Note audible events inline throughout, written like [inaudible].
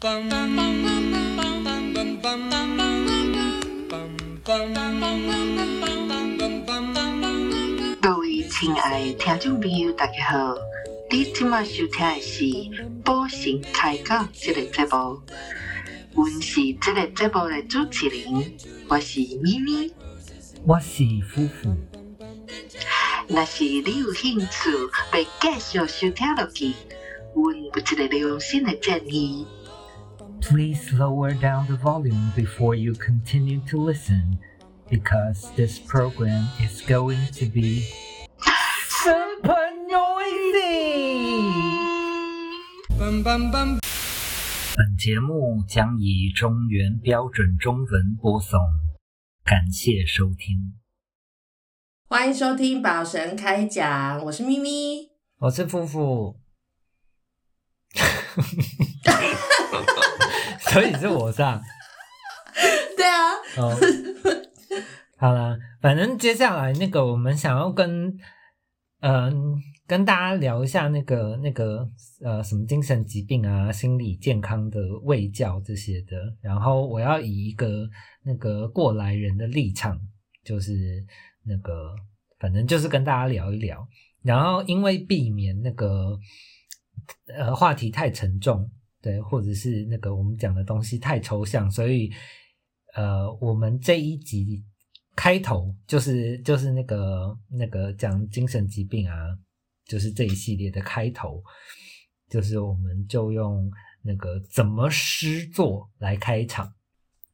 各位亲爱的听众朋友，大家好！你今晚收听的是《宝神开讲》这个节目，我是这个节目的主持人，我是咪咪，我是夫妇。若是你有兴趣要继续收听落去，阮有一个良心的建议。Please lower down the volume before you continue to listen, because this program is going to be super noisy. 本节目将以中原标准中文播送，感谢收听。欢迎收听宝神开讲，我是咪咪。我是夫妇，所以是我上。[laughs] 对啊，哦，好啦，反正接下来那个我们想要跟嗯、跟大家聊一下那个那个呃什么精神疾病啊、心理健康的卫教这些的，然后我要以一个那个过来人的立场，就是那个反正就是跟大家聊一聊，然后因为避免那个呃话题太沉重，对，或者是那个我们讲的东西太抽象，所以呃，我们这一集开头就是就是那个那个讲精神疾病啊，就是这一系列的开头，就是我们就用那个怎么诗作来开场。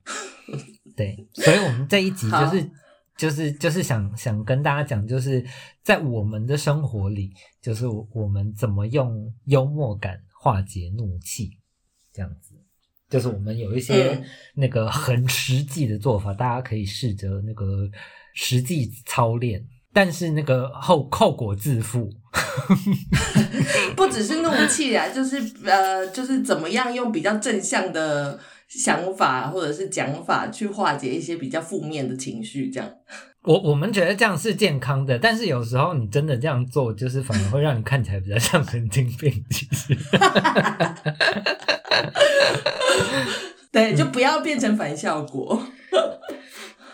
[laughs] 对，所以我们这一集就是就是就是想想跟大家讲，就是在我们的生活里，就是我们怎么用幽默感化解怒气，这样子。就是我们有一些嗯那个很实际的做法，大家可以试着那个实际操练，但是那个后后果自负。[laughs] 不只是怒气啊，就是呃，就是怎么样用比较正向的想法或者是讲法去化解一些比较负面的情绪，这样。我我们觉得这样是健康的，但是有时候你真的这样做，就是反而会让你看起来比较像神经病。其实，对，就不要变成反效果。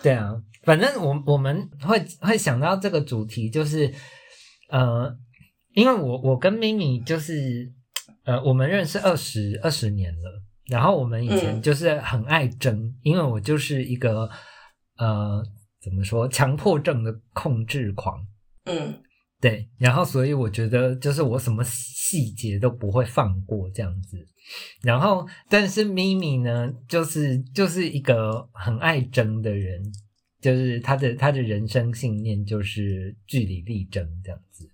对啊，反正我我们会会想到这个主题，就是呃，因为我我跟咪咪就是呃，我们认识二十二十年了，然后我们以前嗯就是很爱争，因为我就是一个呃怎么说强迫症的控制狂，嗯。对，然后所以我觉得就是我什么细节都不会放过这样子，然后但是咪咪呢，就是就是一个很爱争的人，就是他的他的人生信念就是据理力争这样子，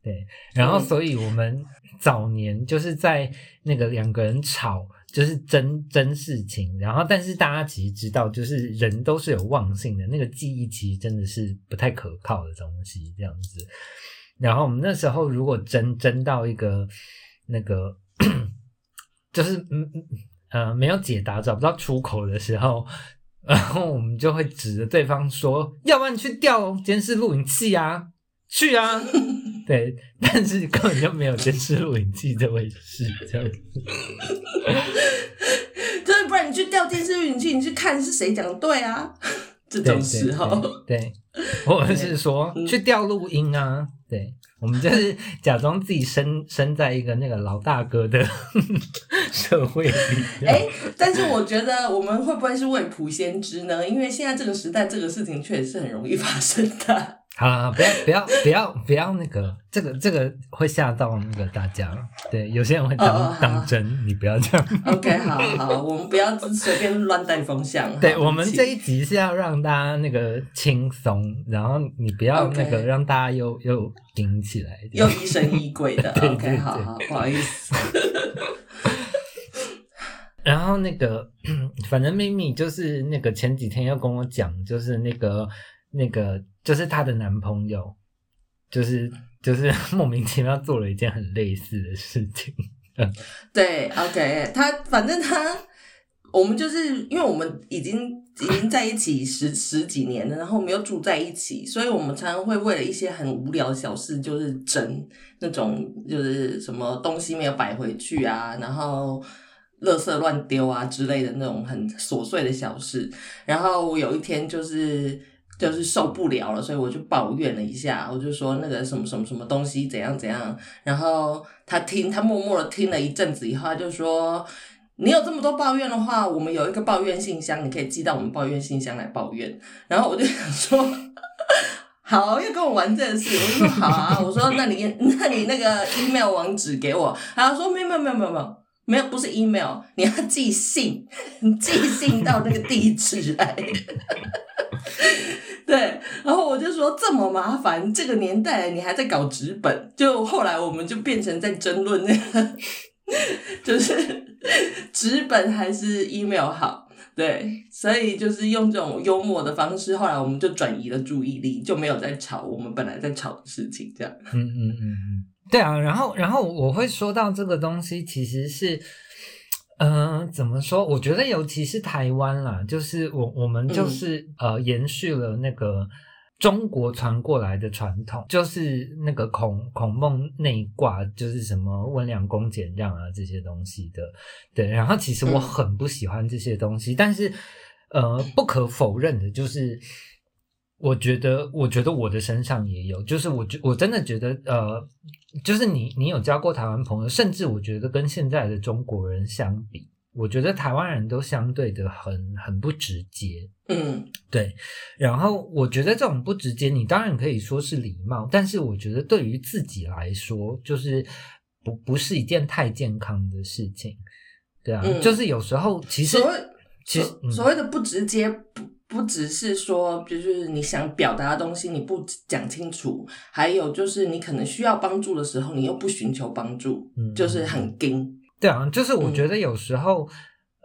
对，然后嗯。所以我们早年就是在那个两个人吵。就是真真事情，然后但是大家其实知道，就是人都是有忘性的，那个记忆其实真的是不太可靠的东西，这样子。然后我们那时候如果真真到一个那个，就是嗯嗯呃没有解答、找不到出口的时候，然后我们就会指着对方说：“要不然你去调监视录影器啊，去啊！”对，但是根本就没有监视录影器这回事，这样子。[laughs] 就是不然你去调电视录影器，你去看是谁讲的对啊。这对种时候，对，对或者是说嗯去调录音啊，对，我们就是假装自己身身在一个那个老大哥的 [laughs] 社会里。哎、但是我觉得我们会不会是未卜先知呢？因为现在这个时代，这个事情确实是很容易发生的。好了，不要不要不要不要那个，这个这个会吓到那个大家。对，有些人会当、当真，你不要这样。OK，好好，我们不要随便乱带风向。对我们这一集是要让大家那个轻松，然后你不要那个让大家又又顶起来。又疑神疑鬼的。对 [laughs] 对 OK，好好，不好意思。[laughs] 然后那个，[clears throat] 反正咪咪就是那个前几天要跟我讲，就是那个那个就是她的男朋友，就是就是 [laughs] 莫名其妙做了一件很类似的事情。[laughs] 对，OK，他反正他，我们就是因为我们已经已经在一起十十几年了，然后我们又住在一起，所以我们常常会为了一些很无聊小事，就是争那种就是什么东西没有摆回去啊，然后垃圾乱丢啊之类的那种很琐碎的小事。然后我有一天就是就是受不了了，所以我就抱怨了一下，我就说那个什么什么什么东西怎样怎样。然后他听，他默默的听了一阵子以后，他就说。你有这么多抱怨的话，我们有一个抱怨信箱，你可以寄到我们抱怨信箱来抱怨。然后我就想说，[laughs] 好，要跟我玩这个事，我就说好啊。我说那你 [laughs] 那你那个 email 网址给我。他说没有没有没有没有没有没有不是 email，你要寄信，[laughs] 寄信到那个地址来。[laughs] 对，然后我就说这么麻烦，这个年代你还在搞纸本，就后来我们就变成在争论那个。就是纸本还是 email 好，对，所以就是用这种幽默的方式，后来我们就转移了注意力，就没有在吵我们本来在吵的事情，这样。嗯嗯嗯嗯，对啊，然后然后我会说到这个东西，其实是，嗯，怎么说？我觉得尤其是台湾啦，就是我我们就是呃延续了那个。中国传过来的传统就是那个孔孔孟内卦，就是什么温良恭俭让啊这些东西的，对。然后其实我很不喜欢这些东西，但是呃，不可否认的就是，我觉得我觉得我的身上也有，就是我觉我真的觉得呃，就是你你有交过台湾朋友，甚至我觉得跟现在的中国人相比。我觉得台湾人都相对的很很不直接，嗯，对。然后我觉得这种不直接，你当然可以说是礼貌，但是我觉得对于自己来说，就是不不是一件太健康的事情，对啊。就是有时候其实，其实所谓的不直接，不不只是说，就是你想表达的东西你不讲清楚，还有就是你可能需要帮助的时候，你又不寻求帮助，就是很硬。对啊，就是我觉得有时候，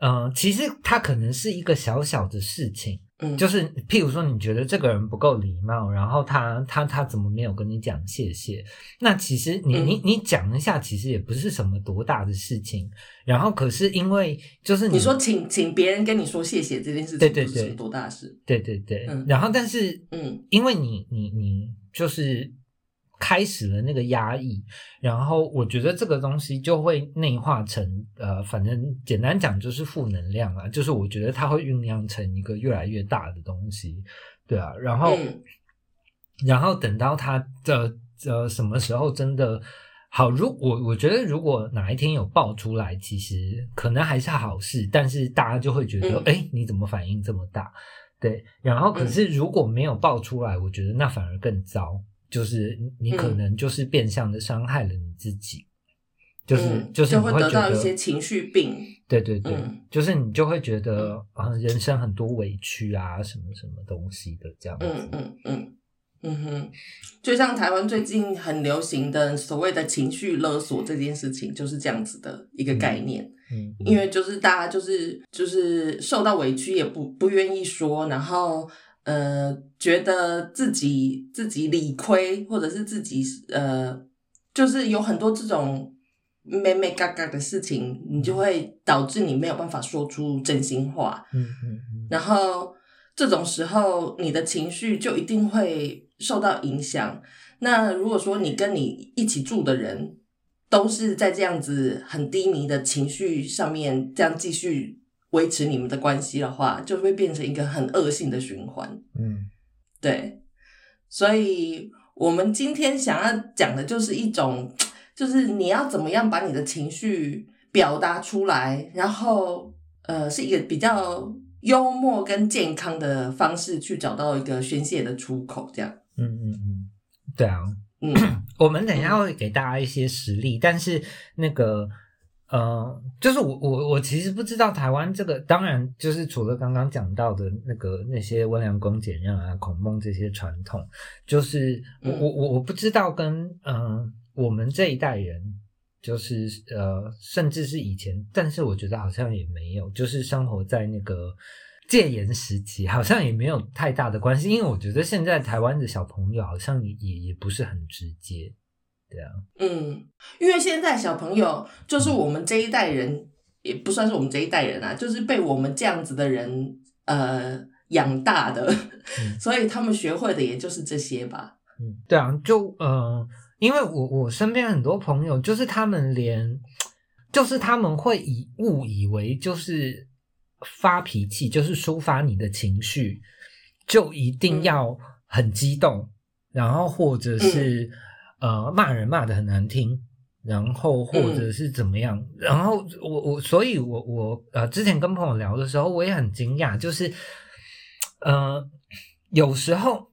嗯，其实它可能是一个小小的事情，嗯，就是譬如说你觉得这个人不够礼貌，然后他他他怎么没有跟你讲谢谢？那其实你你你讲一下，其实也不是什么多大的事情。然后可是因为就是你说请请别人跟你说谢谢这件事情，对对对，多大事？对对对，然后但是嗯，因为你你你就是。开始了那个压抑，然后我觉得这个东西就会内化成呃，反正简单讲就是负能量啊，就是我觉得它会酝酿成一个越来越大的东西，对啊，然后然后等到它的呃什么时候真的好，如我我觉得如果哪一天有爆出来，其实可能还是好事，但是大家就会觉得哎，你怎么反应这么大？对，然后可是如果没有爆出来，我觉得那反而更糟。就是你可能就是变相的伤害了你自己，就是就是会得到一些情绪病，对对对，就是你就会觉得啊，人生很多委屈啊，什么什么东西的这样子，嗯嗯嗯嗯哼，就像台湾最近很流行的所谓的情绪勒索这件事情，就是这样子的一个概念，嗯，因为就是大家就是就是受到委屈也不不愿意说，然后。呃，觉得自己自己理亏，或者是自己呃，就是有很多这种咩咩嘎嘎的事情，你就会导致你没有办法说出真心话。嗯嗯嗯。然后这种时候，你的情绪就一定会受到影响。那如果说你跟你一起住的人都是在这样子很低迷的情绪上面，这样继续。维持你们的关系的话，就会变成一个很恶性的循环。嗯，对，所以我们今天想要讲的就是一种，[tsk] 就是你要怎么样把你的情绪表达出来，然后呃，是一个比较幽默跟健康的方式去找到一个宣泄的出口。这样，嗯嗯嗯，对啊，嗯，[clears throat] 我们等一下会给大家一些实例，但是那个。呃，就是我我我其实不知道台湾这个，当然就是除了刚刚讲到的那个那些温良恭俭让啊、孔孟这些传统，就是我我我我不知道跟嗯我们这一代人，就是呃甚至是以前，但是我觉得好像也没有，就是生活在那个戒严时期，好像也没有太大的关系，因为我觉得现在台湾的小朋友好像也也也不是很直接。对啊，嗯，因为现在小朋友就是我们这一代人，也不算是我们这一代人啊，就是被我们这样子的人呃养大的，[laughs] 所以他们学会的也就是这些吧。嗯，对啊，就呃，因为我我身边很多朋友，就是他们连就是他们会以误以为就是发脾气，就是抒发你的情绪，就一定要很激动，然后或者是、呃骂人骂的很难听，然后或者是怎么样，然后我我所以我我呃之前跟朋友聊的时候，我也很惊讶，就是呃有时候。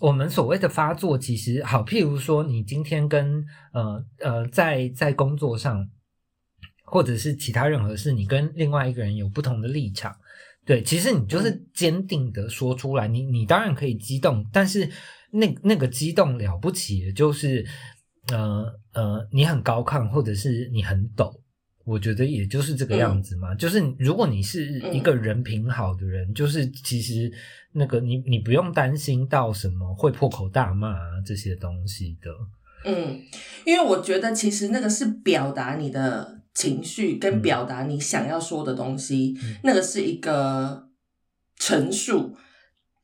我们所谓的发作，其实好，譬如说，你今天跟呃呃，在在工作上，或者是其他任何事，你跟另外一个人有不同的立场，对，其实你就是坚定的说出来，你你当然可以激动，但是那那个激动了不起的就是呃呃，你很高亢，或者是你很抖，我觉得也就是这个样子嘛。就是如果你是一个人品好的人，就是其实那个你你不用担心到什么会破口大骂啊这些东西的。嗯，因为我觉得其实那个是表达你的情绪，跟表达你想要说的东西，嗯那个是一个陈述，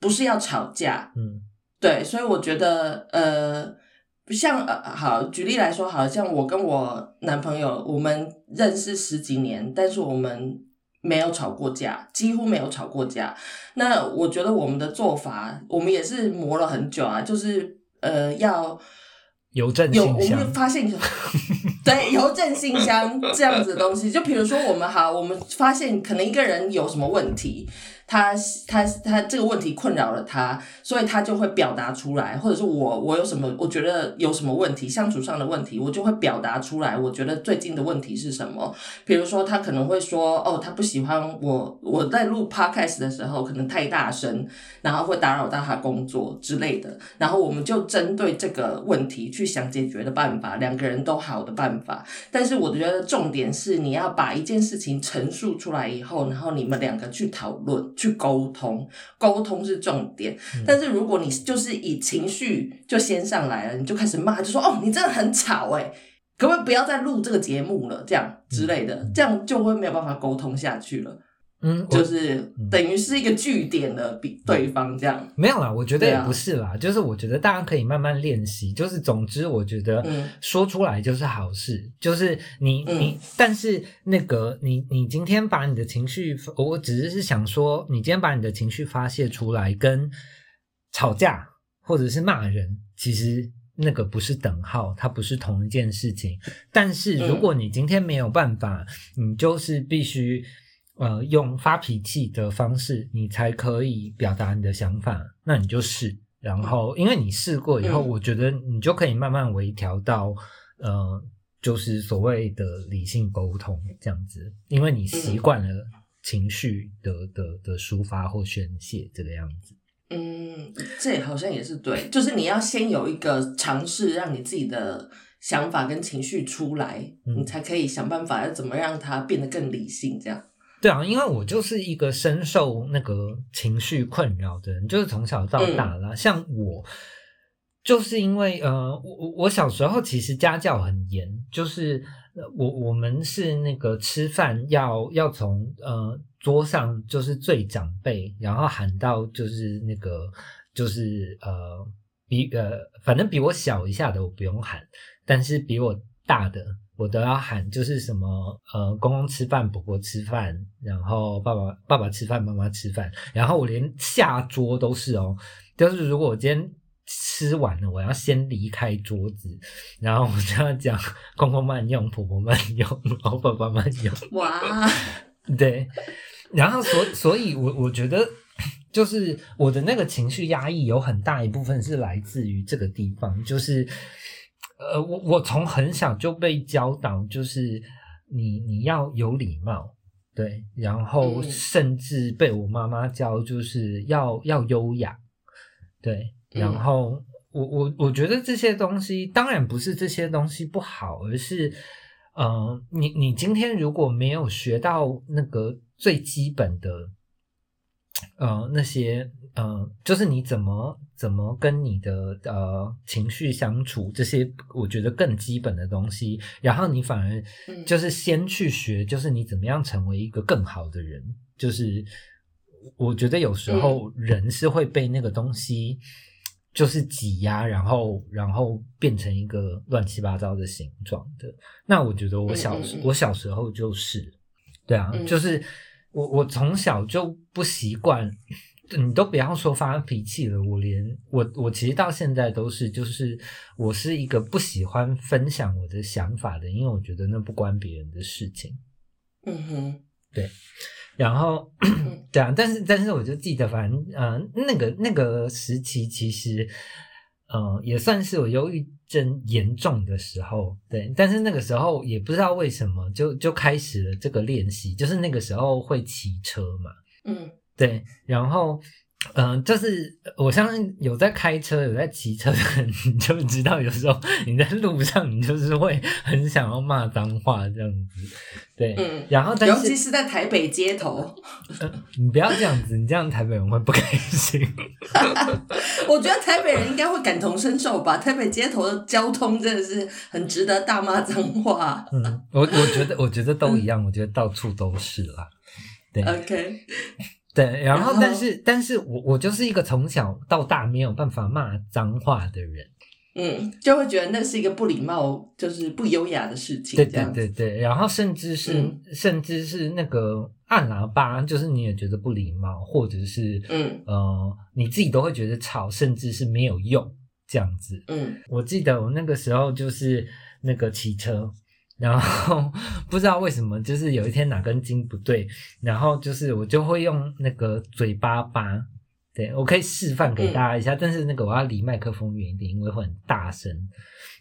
不是要吵架。嗯对，所以我觉得，呃，像呃，好，举例来说，好像我跟我男朋友，我们认识十几年，但是我们没有吵过架，几乎没有吵过架。那我觉得我们的做法，我们也是磨了很久啊，就是呃，要邮政有，我们信箱，发现有 [laughs] 对邮政信箱这样子的东西，就比如说我们好，我们发现可能一个人有什么问题，他他他这个问题困扰了他，所以他就会表达出来，或者是我我有什么我觉得有什么问题，相处上的问题，我就会表达出来。我觉得最近的问题是什么？比如说他可能会说，哦，他不喜欢我我在录 podcast 的时候可能太大声，然后会打扰到他工作之类的，然后我们就针对这个问题去想解决的办法，两个人都好的办法。但是我觉得重点是你要把一件事情陈述出来以后，然后你们两个去讨论、去沟通，沟通是重点。但是如果你就是以情绪就先上来了，你就开始骂，就说哦，你真的很吵哎、可不可以不要再录这个节目了？这样之类的，这样就会没有办法沟通下去了，嗯，就是等于是一个据点的，比对方这样。没有啦，我觉得也不是啦，就是我觉得大家可以慢慢练习。就是总之，我觉得嗯说出来就是好事。就是你嗯你，但是那个你你今天把你的情绪，我只是是想说，你今天把你的情绪发泄出来，跟吵架或者是骂人，其实那个不是等号，它不是同一件事情。但是如果你今天没有办法，你就是必须呃用发脾气的方式，你才可以表达你的想法，那你就试。然后，因为你试过以后，嗯我觉得你就可以慢慢微调到呃，就是所谓的理性沟通这样子，因为你习惯了情绪的的的抒发或宣泄这个样子。嗯，这好像也是对，就是你要先有一个尝试，让你自己的想法跟情绪出来，嗯你才可以想办法要怎么让它变得更理性，这样。对啊，因为我就是一个深受那个情绪困扰的人，就是从小到大啦。像我，就是因为呃，我我我小时候其实家教很严，就是呃我我们是那个吃饭要要从呃桌上就是最长辈，然后喊到就是那个就是呃比呃反正比我小一下的我不用喊，但是比我大的我都要喊，就是什么呃，公公吃饭，婆婆吃饭，然后爸爸爸爸吃饭，妈妈吃饭，然后我连下桌都是哦，就是如果我今天吃完了，我要先离开桌子，然后我就要讲公公慢用，婆婆慢用，然后爸爸慢用，哇，[laughs] 对，然后所所以我，我觉得就是我的那个情绪压抑有很大一部分是来自于这个地方，就是呃，我我从很小就被教导，就是你你要有礼貌，对，然后嗯。甚至被我妈妈教，就是要要优雅，对，然嗯后我我我觉得这些东西当然不是这些东西不好，而是呃，你你今天如果没有学到那个最基本的，呃，那些呃，就是你怎么怎么跟你的呃情绪相处，这些我觉得更基本的东西，然后你反而嗯。就是先去学，就是你怎么样成为一个更好的人，就是我觉得有时候人是会被那个东西就是挤压，然后然后变成一个乱七八糟的形状的。那我觉得我小、我小时候就是，对啊，嗯。就是我我从小就不习惯。你都不要说发脾气了，我连我我其实到现在都是，就是我是一个不喜欢分享我的想法的，因为我觉得那不关别人的事情。嗯哼，对然后，[coughs] 对啊，但是但是我就记得，反正呃，那个那个时期其实，呃，也算是我忧郁症严重的时候，对。但是那个时候也不知道为什么，就就开始了这个练习，就是那个时候会骑车嘛，嗯对，然后。嗯，就是我相信有在开车、有在骑车的人，[laughs] 你就知道，有时候你在路上，你就是会很想要骂脏话这样子，对。嗯，然后，但尤其是在台北街头，[laughs] 你不要这样子，你这样台北人会不开心。[laughs] 我觉得台北人应该会感同身受吧。台北街头的交通真的是很值得大骂脏话。嗯，我我觉得我觉得都一样，我觉得到处都是啦。对 OK，对，然后但是但是我我就是一个从小到大没有办法骂脏话的人。嗯，就会觉得那是一个不礼貌，就是不优雅的事情。对对对对，然后甚至是、嗯甚至是那个按喇叭，就是你也觉得不礼貌，或者是嗯呃你自己都会觉得吵，甚至是没有用这样子。嗯我记得我那个时候就是那个骑车，然后不知道为什么，就是有一天哪根筋不对，然后就是我就会用那个嘴巴扒。对，我可以示范给大家一下，但是那个我要离麦克风远一点，因为会很大声。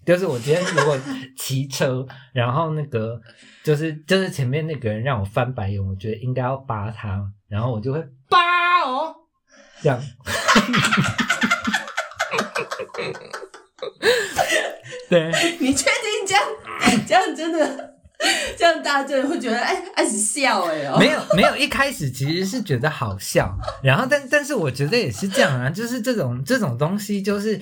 就是我今天如果 [laughs] 骑车，然后那个就是就是前面那个人让我翻白眼，我觉得应该要扒他，然后我就会扒哦，这样。[laughs] 对，你确定这样 [laughs] 这样真的 [laughs] 这样大家真的会觉得哎爱是笑哎哦？没有没有，一开始其实是觉得好笑，然后但但是我觉得也是这样啊，就是这种这种东西，就是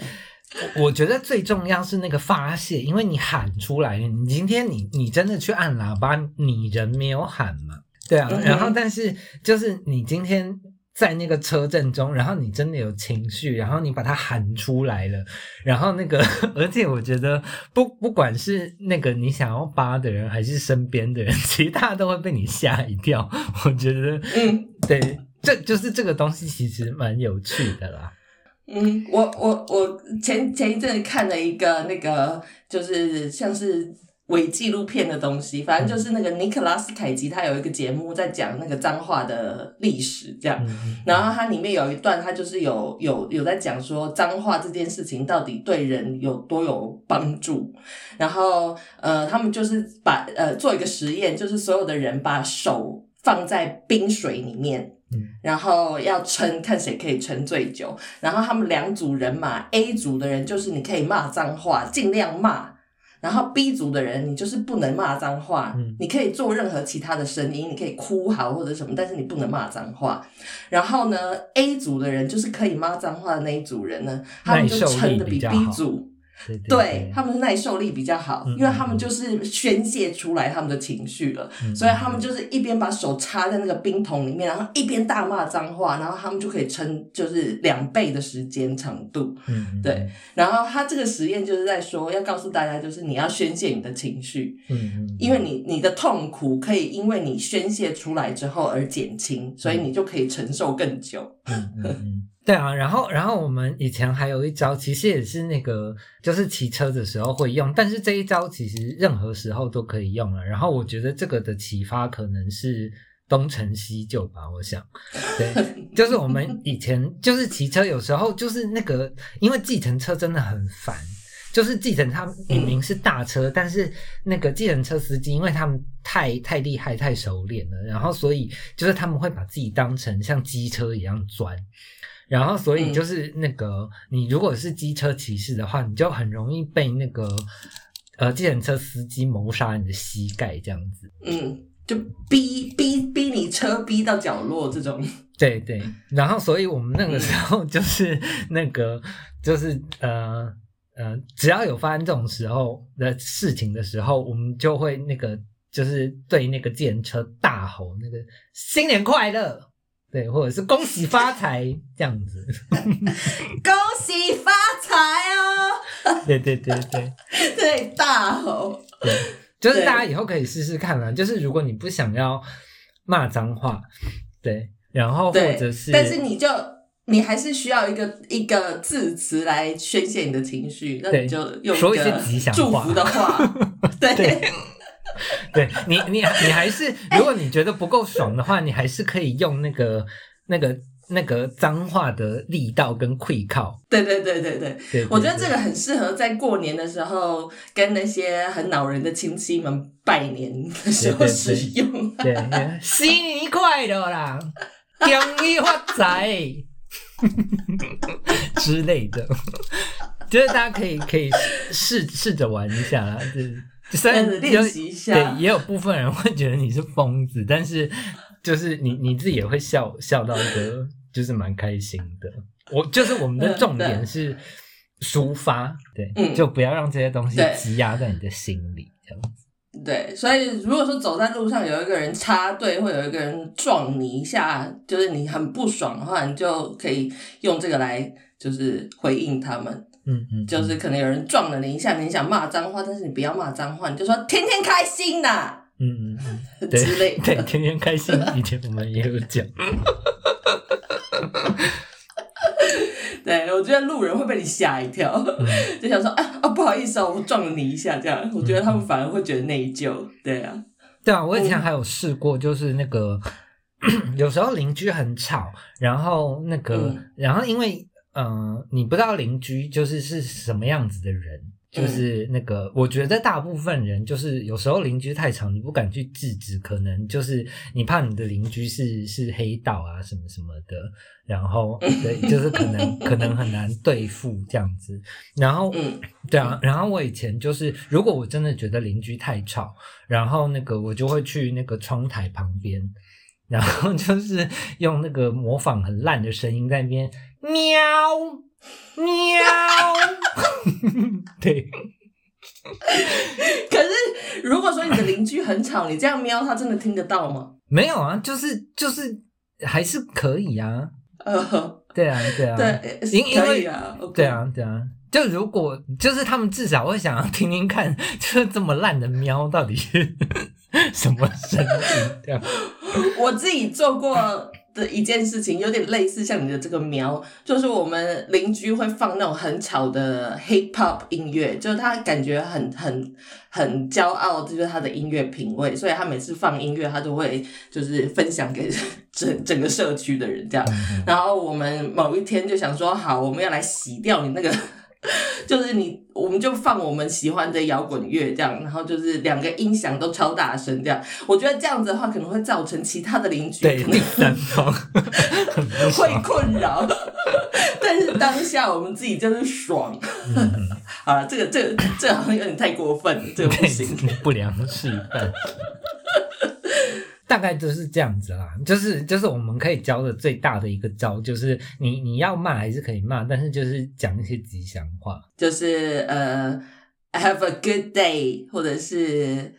我觉得最重要是那个发泄，因为你喊出来，你今天你你真的去按喇叭，你人没有喊嘛，对啊，然后但是就是你今天。在那个车震中，然后你真的有情绪，然后你把它喊出来了，然后那个，[laughs] 而且我觉得不不管是那个你想要扒的人，还是身边的人，[laughs] 其实大家都会被你吓一跳。我觉得，嗯对，这就是这个东西其实蛮有趣的啦。嗯，我我我前前一阵看了一个那个就是像是伪纪录片的东西，反正就是那个尼克拉斯凯奇他有一个节目在讲那个脏话的历史这样。嗯然后它里面有一段，他就是有有有在讲说脏话这件事情到底对人有多有帮助。然后呃，他们就是把呃做一个实验，就是所有的人把手放在冰水里面，嗯然后要撑，看谁可以撑最久。然后他们两组人嘛，A 组的人就是你可以骂脏话，尽量骂。然后 B 组的人，你就是不能骂脏话，嗯。你可以做任何其他的声音，你可以哭嚎或者什么，但是你不能骂脏话。然后呢，A 组的人就是可以骂脏话的那一组人呢，他们就撑的比 B 好。组，对对对他们是耐受力比较好，嗯因为他们就是宣泄出来他们的情绪了，嗯所以他们就是一边把手插在那个冰桶里面，然后一边大骂脏话，然后他们就可以撑就是两倍的时间长度。嗯嗯对，然后他这个实验就是在说，要告诉大家，就是你要宣泄你的情绪，嗯嗯，因为你你的痛苦可以因为你宣泄出来之后而减轻，所以你就可以承受更久。对啊，然后然后我们以前还有一招，其实也是那个，就是骑车的时候会用，但是这一招其实任何时候都可以用了。然后我觉得这个的启发可能是东成西就吧，我想，对，[laughs] 就是我们以前就是骑车，有时候就是那个，因为计程车真的很烦。就是计程车明明是大车，但是那个计程车司机，因为他们太太厉害、太熟练了，然后所以就是他们会把自己当成像机车一样钻，然后所以嗯就是那个、你如果是机车骑士的话，你就很容易被那个呃计程车司机谋杀你的膝盖这样子。嗯，就逼逼逼你车逼到角落这种。[laughs] 对对，然后所以我们那个时候就是 [laughs] 那个就是呃呃，只要有发生这种时候的事情的时候，我们就会那个就是对那个计程车大吼那个新年快乐，对，或者是恭喜发财这样子。[laughs] 恭喜发财哦！[laughs] 对对对对 [laughs] 对，大吼。对，就是大家以后可以试试看啦。就是如果你不想要骂脏话，对，然后或，者是，但是你就你还是需要一个一个字词来宣泄你的情绪，那你就用说一些吉祥祝福的话，对对对你你你还是，如果你觉得不够爽的话，你还是可以用那个那个那个脏话的力道跟溃靠。对对对对对。对，我觉得对这个很适合在过年的时候跟那些很恼人的亲戚们拜年的时候使用。对，对新年快乐啦，恭喜发财 [laughs] 之类的，[laughs] 就是大家可以可以试试着玩一下啦。就是虽然嗯练有习一下对，也有部分人会觉得你是疯子，但是就是你你自己也会笑笑到一个就是蛮开心的。我就是我们的嗯重点是抒发，对，嗯就不要让这些东西积压在你的心里，这样子。对，所以如果说走在路上有一个人插队，或有一个人撞你一下，就是你很不爽的话，你就可以用这个来就是回应他们。嗯嗯，就是可能有人撞了你一下，你想骂脏话，但是你不要骂脏话，你就说天天开心呐、嗯嗯嗯。[laughs] 对之类对，天天开心。[laughs] 以前我们也有讲，[laughs] 对，我觉得路人会被你吓一跳，嗯。就想说啊啊，不好意思哦，我撞了你一下，这样，我觉得他们反而会觉得内疚。对啊，对啊，我以前还有试过，就是那个 [clears throat] 有时候邻居很吵，然后那个，嗯。然后因为呃，你不知道邻居就是是什么样子的人。嗯就是那个，我觉得大部分人就是有时候邻居太吵，你不敢去制止，可能就是你怕你的邻居是是黑道啊什么什么的，然后 [laughs] 对，就是可能可能很难对付这样子。然后嗯对啊，然后我以前就是，如果我真的觉得邻居太吵，然后那个我就会去那个窗台旁边，然后 [laughs] 就是用那个模仿很烂的声音在那边喵喵，[laughs] 对，[laughs] 可是如果说你的邻居很吵，你这样喵，他真的听得到吗？没有啊，就是就是还是可以啊，呃，对啊对啊，对，因因为可以啊对，啊对啊。就如果就是他们至少会想要听听看，[laughs] 就是这么烂的喵到底是什么声音这样。我自己做过的一件事情，有点类似像你的这个苗，就是我们邻居会放那种很吵的 hip hop 音乐，就是他感觉很很很骄傲，这就是他的音乐品味，所以他每次放音乐，他都会就是分享给整整个社区的人这样。然后我们某一天就想说，好，我们要来洗掉你那个，[laughs] 就是你，我们就放我们喜欢的摇滚乐这样，然后就是两个音响都超大声这样。我觉得这样子的话，可能会造成其他的邻居对，可能 [laughs] 三方 [laughs] 会。困扰，但是当下我们自己就是爽。嗯，好了，这个这个这个好像有点太过分了，这个不对行。，不良示范。大概就是这样子啦，就是就是我们可以教的最大的一个招，就是你你要骂还是可以骂，但是就是讲一些吉祥话。就是呃，have a good day，或者是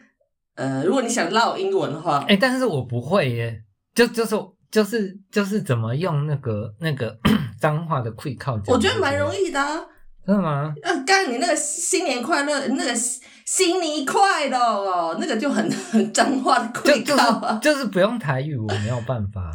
呃，如果你想唠英文的话，哎、但是我不会耶，就就是就是就是怎么用那个那个 [coughs] 脏话的 quick 靠讲，我觉得蛮容易的、啊。真的吗？呃，刚你那个新年快乐，那个新年快乐哦，那个就很很脏话的就就会靠啊。是就是不用台语，我没有办法。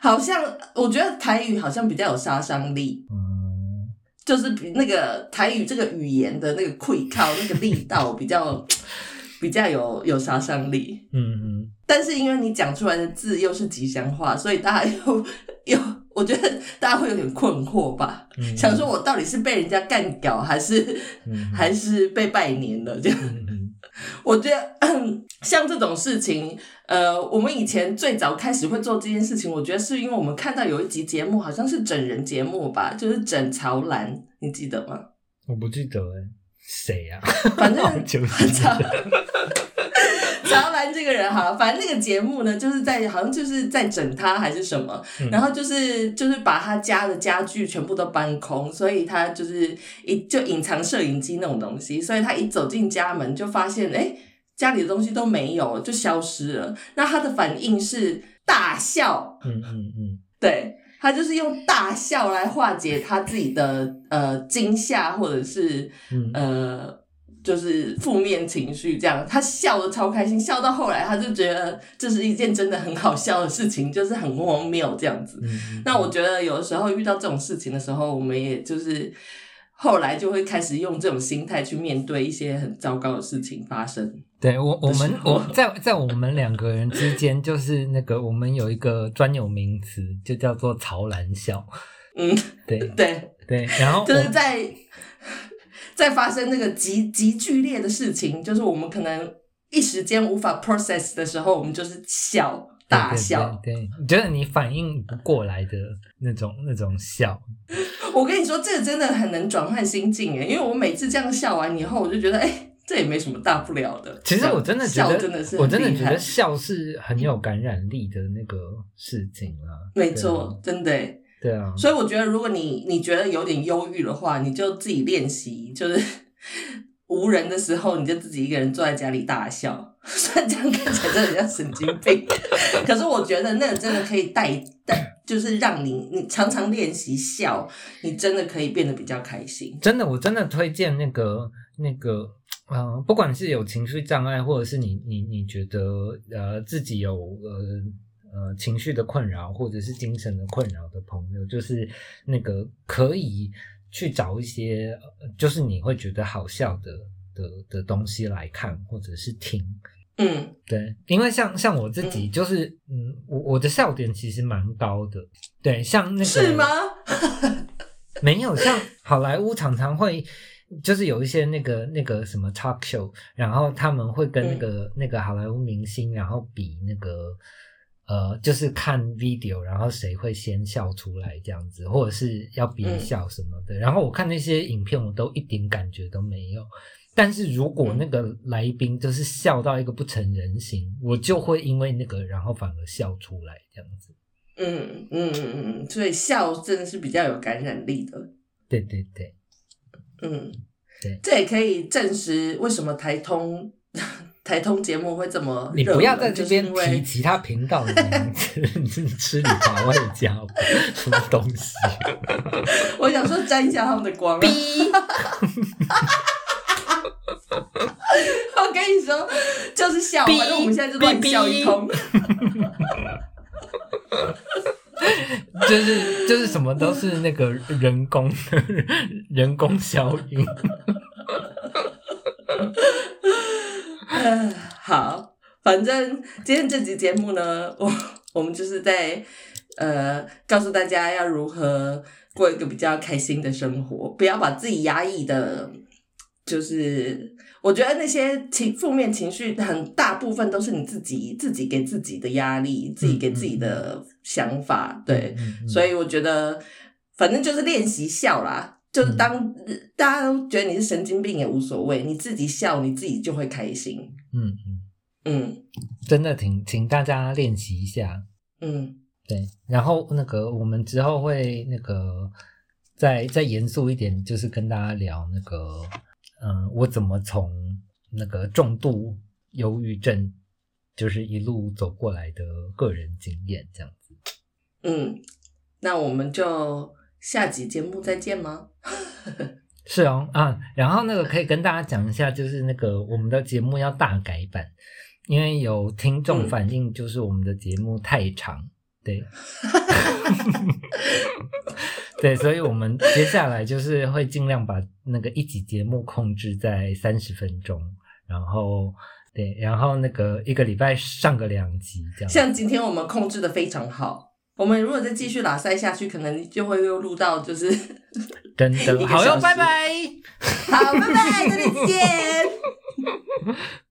好像我觉得台语好像比较有杀伤力，嗯，就是比那个台语这个语言的那个溃靠那个力道比较 [tsk] 比较有有杀伤力。嗯嗯，但是因为你讲出来的字又是吉祥话，所以大家又 [laughs] 又，我觉得大家会有点困惑吧，嗯 [laughs] 想说我到底是被人家干掉，还是、嗯还是被拜年了这样。嗯 [laughs] 嗯我觉得 [clears throat] 像这种事情，呃，我们以前最早开始会做这件事情，我觉得是因为我们看到有一集节目，好像是整人节目吧，就是整曹兰，你记得吗？我不记得哎，谁呀、反正 [laughs] 以前曹曹兰这个人哈，反正那个节目呢，就是在好像就是在整他还是什么，嗯然后就是就是把他家的家具全部都搬空，所以他就是一就隐藏摄影机那种东西，所以他一走进家门就发现哎。诶家里的东西都没有，就消失了。那他的反应是，大笑，嗯嗯嗯，对他就是用大笑来化解他自己的呃惊吓或者是嗯呃就是负面情绪这样，他笑的超开心，笑到后来他就觉得这是一件真的很好笑的事情，就是很荒谬这样子。那我觉得有的时候遇到这种事情的时候，我们也就是后来就会开始用这种心态去面对一些很糟糕的事情发生。对我我们我在在我们两个人之间，就是那个我们有一个专有名词，就叫做曹兰笑。嗯，对对，对，然后就是在在发生那个极极剧烈的事情，就是我们可能一时间无法 process 的时候，我们就是笑大笑。对对对，觉得你反应不过来的那种那种笑，我跟你说，这个真的很能转换心境诶，因为我每次这样笑完以后，我就觉得哎。这也没什么大不了的。其实我真的觉得，笑真的是我真的觉得笑是很有感染力的那个事情啊。没错，真的欸。对啊，所以我觉得，如果你你觉得有点忧郁的话，你就自己练习，就是 [laughs] 无人的时候，你就自己一个人坐在家里大笑。[laughs] 虽然这样看起来真的像神经病，[laughs] 可是我觉得那个真的可以带带，就是让你你常常练习笑，你真的可以变得比较开心。真的，我真的推荐那个那个。嗯、呃，不管是有情绪障碍，或者是你你你觉得呃自己有呃呃情绪的困扰，或者是精神的困扰的朋友，就是那个可以去找一些，呃就是你会觉得好笑的的的东西来看，或者是听。嗯，对，因为像像我自己，就是嗯，我我的笑点其实蛮高的。对，像那个是吗？没有，像好莱坞常常会。就是有一些那个那个什么 talk show，然后他们会跟那个、嗯、那个好莱坞明星，然后比那个呃，就是看 video，然后谁会先笑出来这样子，或者是要比笑什么的。嗯、然后我看那些影片，我都一点感觉都没有。但是如果那个来宾就是笑到一个不成人形，嗯、我就会因为那个，然后反而笑出来这样子。嗯嗯嗯嗯，所以笑真的是比较有感染力的。对对对。嗯，对，这也可以证实为什么台通台通节目会这么你不要在这边提其他频道的名字，[laughs] 你吃你华味家什么东西？[laughs] 我想说沾一下他们的光、[laughs] 我跟你说，就是笑，反正我们现在就乱笑一通。就是就是什么都是那个人工的人工效应。好，反正今天这集节目呢，[laughs] 我我们就是在呃告诉大家要如何过一个比较开心的生活，不要把自己压抑的。就是我觉得那些情负面情绪很大部分都是你自己自己给自己的压力，自己给自己的想法，对，所以我觉得反正就是练习笑啦，就是当、大家都觉得你是神经病也无所谓，你自己笑你自己就会开心，嗯嗯，嗯真的请请大家练习一下。嗯对，然后那个我们之后会那个再再严肃一点，就是跟大家聊那个，嗯，我怎么从那个重度忧郁症，就是一路走过来的个人经验，这样子。嗯，那我们就下集节目再见吗？[laughs] 是哦，啊，然后那个可以跟大家讲一下，就是那个我们的节目要大改版，因为有听众嗯反映，就是我们的节目太长，对，[laughs] 对，所以我们接下来就是会尽量把那个一集节目控制在三十分钟，然后对，然后那个一个礼拜上个两集这样。像今天我们控制的非常好。我们如果再继续拉塞下去，可能就会又录到就是真的 [laughs] 好哟，拜拜。好，拜拜，这里见。[laughs]